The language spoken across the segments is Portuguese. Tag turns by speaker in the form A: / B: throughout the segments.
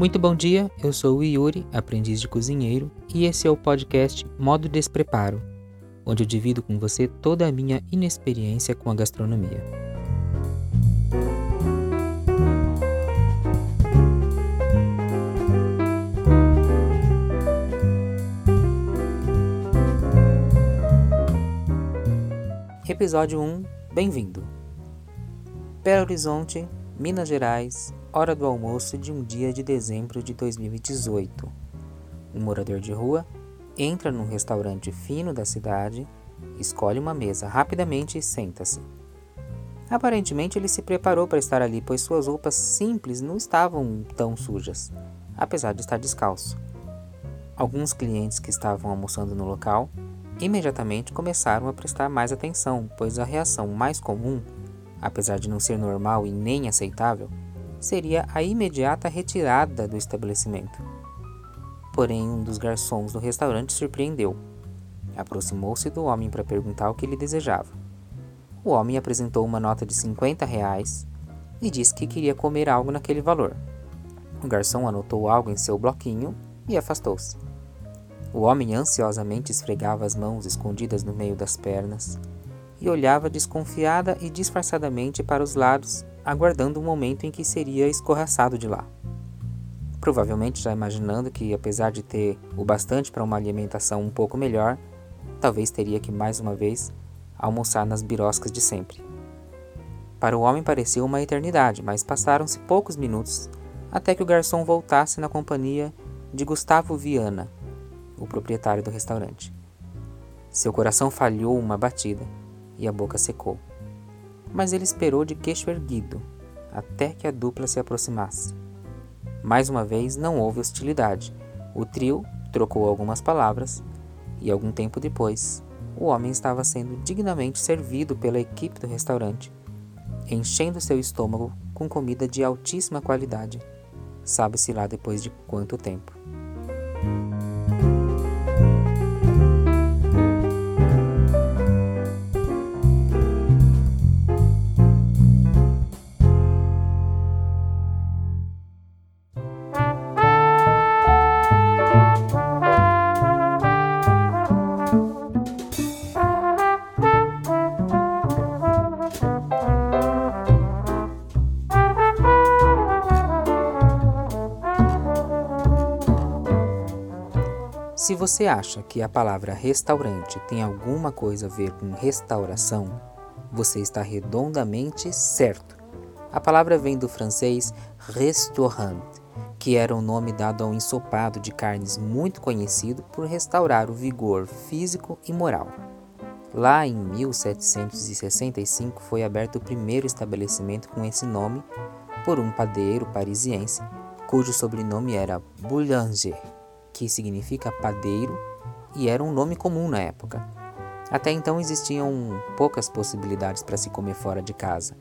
A: Muito bom dia, eu sou o Yuri, aprendiz de cozinheiro, e esse é o podcast Modo Despreparo, onde eu divido com você toda a minha inexperiência com a gastronomia. Episódio 1 Bem-vindo! Belo Horizonte, Minas Gerais, hora do almoço de um dia de dezembro de 2018. Um morador de rua entra num restaurante fino da cidade, escolhe uma mesa rapidamente e senta-se. Aparentemente ele se preparou para estar ali, pois suas roupas simples não estavam tão sujas, apesar de estar descalço. Alguns clientes que estavam almoçando no local imediatamente começaram a prestar mais atenção, pois a reação mais comum, apesar de não ser normal e nem aceitável, seria a imediata retirada do estabelecimento. Porém, um dos garçons do restaurante surpreendeu. Aproximou-se do homem para perguntar o que ele desejava. O homem apresentou uma nota de 50 reais e disse que queria comer algo naquele valor. O garçom anotou algo em seu bloquinho e afastou-se. O homem ansiosamente esfregava as mãos escondidas no meio das pernas e olhava desconfiada e disfarçadamente para os lados, aguardando o momento em que seria escorraçado de lá. Provavelmente já imaginando que, apesar de ter o bastante para uma alimentação um pouco melhor, talvez teria que mais uma vez almoçar nas biroscas de sempre. Para o homem pareceu uma eternidade, mas passaram-se poucos minutos até que o garçom voltasse na companhia de Gustavo Viana, o proprietário do restaurante. Seu coração falhou uma batida e a boca secou. Mas ele esperou de queixo erguido até que a dupla se aproximasse. Mais uma vez não houve hostilidade. O trio trocou algumas palavras e algum tempo depois, o homem estava sendo dignamente servido pela equipe do restaurante, enchendo seu estômago com comida de altíssima qualidade. Sabe-se lá depois de quanto tempo. Se você acha que a palavra restaurante tem alguma coisa a ver com restauração, você está redondamente certo. A palavra vem do francês restaurant, que era um nome dado a um ensopado de carnes muito conhecido por restaurar o vigor físico e moral. Lá em 1765 foi aberto o primeiro estabelecimento com esse nome por um padeiro parisiense, cujo sobrenome era Boulanger que significa padeiro e era um nome comum na época. Até então existiam poucas possibilidades para se comer fora de casa,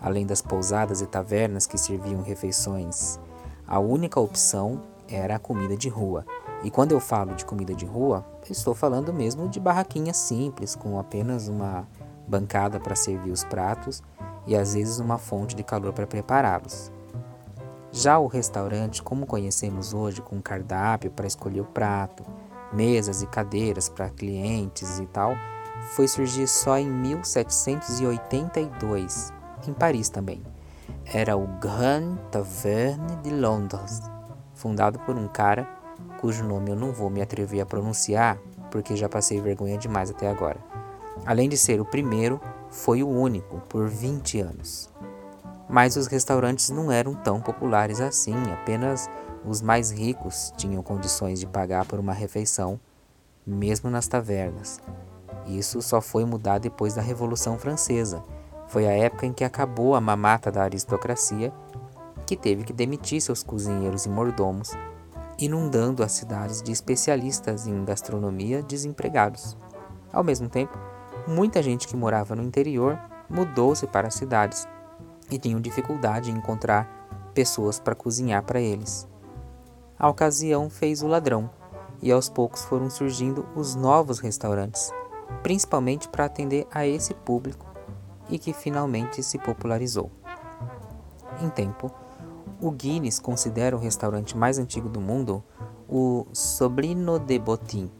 A: além das pousadas e tavernas que serviam refeições. A única opção era a comida de rua. E quando eu falo de comida de rua, estou falando mesmo de barraquinhas simples, com apenas uma bancada para servir os pratos e às vezes uma fonte de calor para prepará-los. Já o restaurante, como conhecemos hoje, com cardápio para escolher o prato, mesas e cadeiras para clientes e tal, foi surgir só em 1782, em Paris também. Era o Grand Taverne de Londres, fundado por um cara cujo nome eu não vou me atrever a pronunciar, porque já passei vergonha demais até agora. Além de ser o primeiro, foi o único por 20 anos. Mas os restaurantes não eram tão populares assim, apenas os mais ricos tinham condições de pagar por uma refeição, mesmo nas tavernas. Isso só foi mudar depois da Revolução Francesa. Foi a época em que acabou a mamata da aristocracia, que teve que demitir seus cozinheiros e mordomos, inundando as cidades de especialistas em gastronomia desempregados. Ao mesmo tempo, muita gente que morava no interior mudou-se para as cidades e tinham dificuldade em encontrar pessoas para cozinhar para eles. A ocasião fez o ladrão, e aos poucos foram surgindo os novos restaurantes, principalmente para atender a esse público e que finalmente se popularizou. Em tempo, O Guinness considera o restaurante mais antigo do mundo o Sobrino de Botin,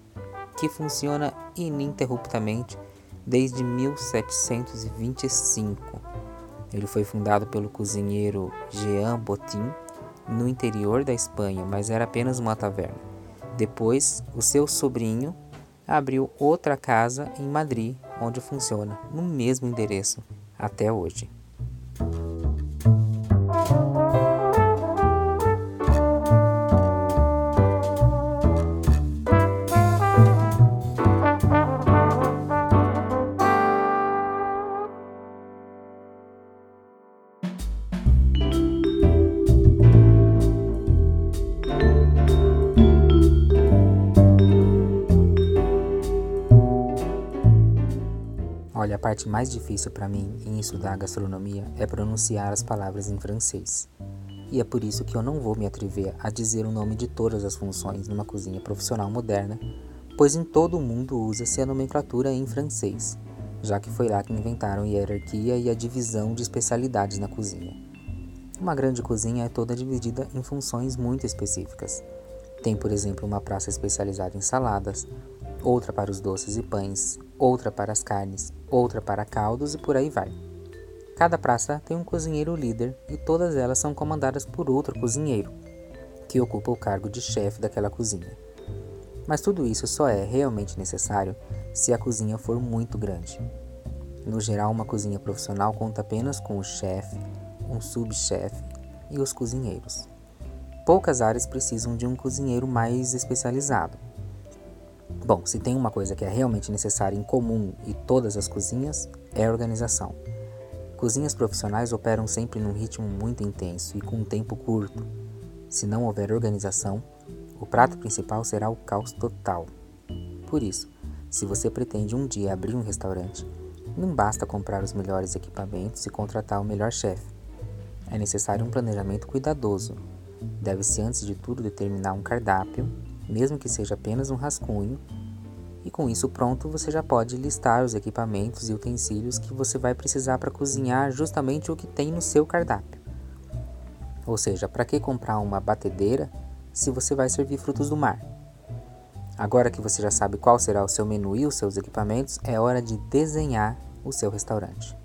A: que funciona ininterruptamente desde 1725. Ele foi fundado pelo cozinheiro Jean Botin no interior da Espanha, mas era apenas uma taverna. Depois, o seu sobrinho abriu outra casa em Madrid, onde funciona no mesmo endereço até hoje. Parte mais difícil para mim em estudar gastronomia é pronunciar as palavras em francês. E é por isso que eu não vou me atrever a dizer o nome de todas as funções numa cozinha profissional moderna, pois em todo o mundo usa-se a nomenclatura em francês, já que foi lá que inventaram hierarquia e a divisão de especialidades na cozinha. Uma grande cozinha é toda dividida em funções muito específicas. Tem, por exemplo, uma praça especializada em saladas, outra para os doces e pães, outra para as carnes, outra para caldos e por aí vai. Cada praça tem um cozinheiro líder e todas elas são comandadas por outro cozinheiro, que ocupa o cargo de chefe daquela cozinha. Mas tudo isso só é realmente necessário se a cozinha for muito grande. No geral, uma cozinha profissional conta apenas com o chefe, um subchefe e os cozinheiros. Poucas áreas precisam de um cozinheiro mais especializado. Bom, se tem uma coisa que é realmente necessária em comum em todas as cozinhas, é organização. Cozinhas profissionais operam sempre num ritmo muito intenso e com um tempo curto. Se não houver organização, o prato principal será o caos total. Por isso, se você pretende um dia abrir um restaurante, não basta comprar os melhores equipamentos e contratar o melhor chefe. É necessário um planejamento cuidadoso. Deve-se, antes de tudo, determinar um cardápio mesmo que seja apenas um rascunho, e com isso pronto você já pode listar os equipamentos e utensílios que você vai precisar para cozinhar justamente o que tem no seu cardápio. Ou seja, para que comprar uma batedeira se você vai servir frutos do mar? Agora que você já sabe qual será o seu menu e os seus equipamentos, é hora de desenhar o seu restaurante.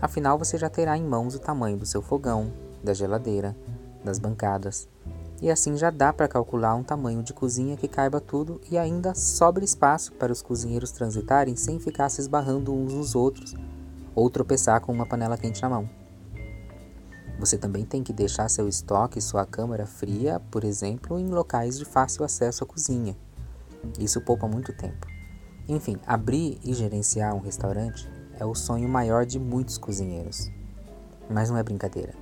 A: Afinal, você já terá em mãos o tamanho do seu fogão, da geladeira, das bancadas, e assim já dá para calcular um tamanho de cozinha que caiba tudo e ainda sobra espaço para os cozinheiros transitarem sem ficar se esbarrando uns nos outros ou tropeçar com uma panela quente na mão. Você também tem que deixar seu estoque e sua câmara fria, por exemplo, em locais de fácil acesso à cozinha. Isso poupa muito tempo. Enfim, abrir e gerenciar um restaurante é o sonho maior de muitos cozinheiros. Mas não é brincadeira.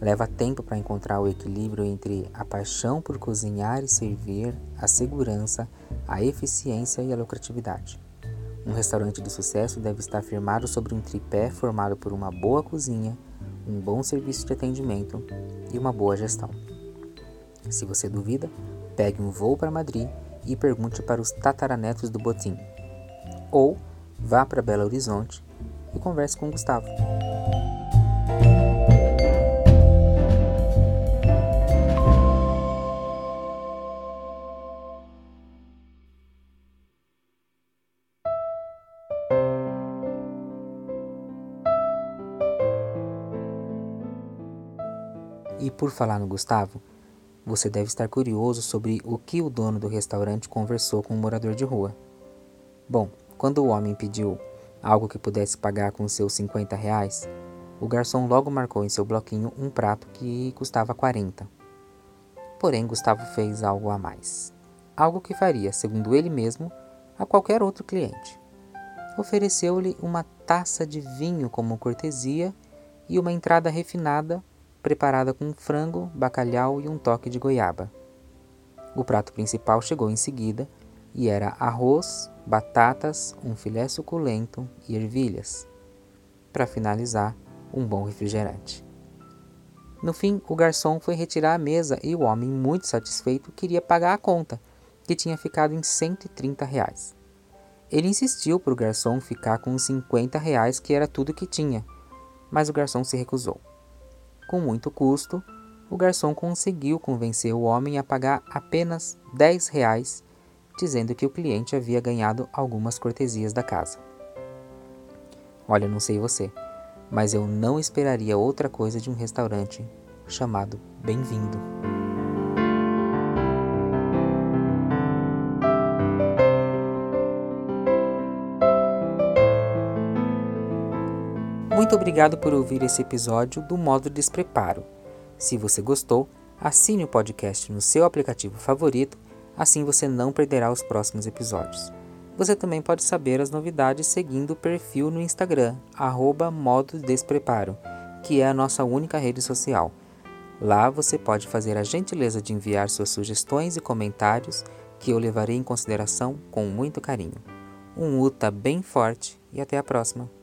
A: Leva tempo para encontrar o equilíbrio entre a paixão por cozinhar e servir, a segurança, a eficiência e a lucratividade. Um restaurante de sucesso deve estar firmado sobre um tripé formado por uma boa cozinha, um bom serviço de atendimento e uma boa gestão. Se você duvida, pegue um voo para Madrid e pergunte para os tataranetos do Botim. Ou vá para Belo Horizonte e converse com Gustavo. E por falar no Gustavo, você deve estar curioso sobre o que o dono do restaurante conversou com o um morador de rua. Bom, quando o homem pediu algo que pudesse pagar com seus 50 reais, o garçom logo marcou em seu bloquinho um prato que custava 40. Porém, Gustavo fez algo a mais. Algo que faria, segundo ele mesmo, a qualquer outro cliente. Ofereceu-lhe uma taça de vinho como cortesia e uma entrada refinada preparada com frango, bacalhau e um toque de goiaba. O prato principal chegou em seguida e era arroz, batatas, um filé suculento e ervilhas. Para finalizar, um bom refrigerante. No fim, o garçom foi retirar a mesa e o homem, muito satisfeito, queria pagar a conta, que tinha ficado em 130 reais. Ele insistiu para o garçom ficar com os 50 reais, que era tudo que tinha, mas o garçom se recusou. Com muito custo, o garçom conseguiu convencer o homem a pagar apenas 10 reais, dizendo que o cliente havia ganhado algumas cortesias da casa. Olha, não sei você, mas eu não esperaria outra coisa de um restaurante chamado Bem-vindo. Muito obrigado por ouvir esse episódio do Modo Despreparo. Se você gostou, assine o podcast no seu aplicativo favorito, assim você não perderá os próximos episódios. Você também pode saber as novidades seguindo o perfil no Instagram, arroba Modo Despreparo, que é a nossa única rede social. Lá você pode fazer a gentileza de enviar suas sugestões e comentários que eu levarei em consideração com muito carinho. Um UTA bem forte e até a próxima!